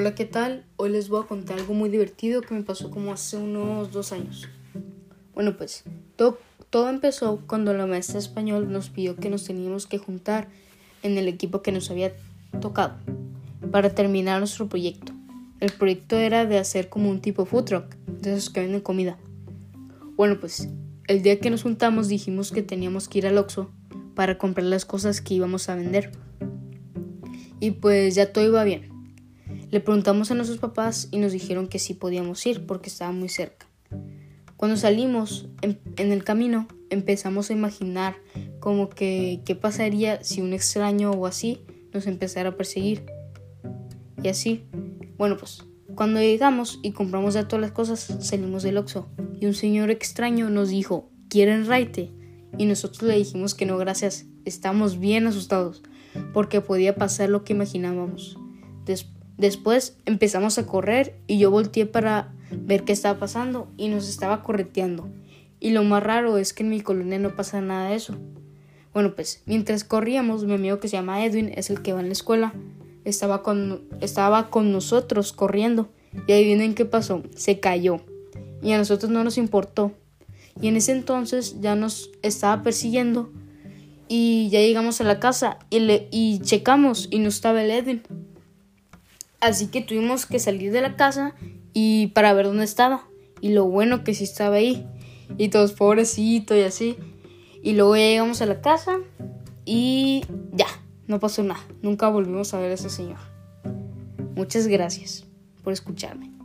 Hola, ¿qué tal? Hoy les voy a contar algo muy divertido que me pasó como hace unos dos años. Bueno, pues todo, todo empezó cuando la maestra español nos pidió que nos teníamos que juntar en el equipo que nos había tocado para terminar nuestro proyecto. El proyecto era de hacer como un tipo food truck, de esos que venden comida. Bueno, pues el día que nos juntamos dijimos que teníamos que ir al Oxxo para comprar las cosas que íbamos a vender. Y pues ya todo iba bien. Le preguntamos a nuestros papás y nos dijeron que sí podíamos ir porque estaba muy cerca. Cuando salimos en, el camino empezamos a imaginar como que qué pasaría si un extraño o así nos empezara a perseguir. Y así. Bueno, pues cuando llegamos y compramos ya todas las cosas, salimos del Oxxo y un señor extraño nos dijo, ¿quieren raite? Y nosotros le dijimos que no, gracias. Estamos bien asustados porque podía pasar lo que imaginábamos. Después empezamos a correr y yo volteé para ver qué estaba pasando y nos estaba correteando. Y lo más raro es que en mi colonia no pasa nada de eso. Bueno, pues mientras corríamos, mi amigo que se llama Edwin, es el que va en la escuela, estaba con, estaba con nosotros corriendo. Y adivinen qué pasó, se cayó. Y a nosotros no nos importó. Y en ese entonces ya nos estaba persiguiendo. Y ya llegamos a la casa y, le, y checamos y no estaba el Edwin. Así que tuvimos que salir de la casa y para ver dónde estaba. Y lo bueno que sí estaba ahí. Y todos pobrecito y así. Y luego ya llegamos a la casa y ya, no pasó nada. Nunca volvimos a ver a ese señor. Muchas gracias por escucharme.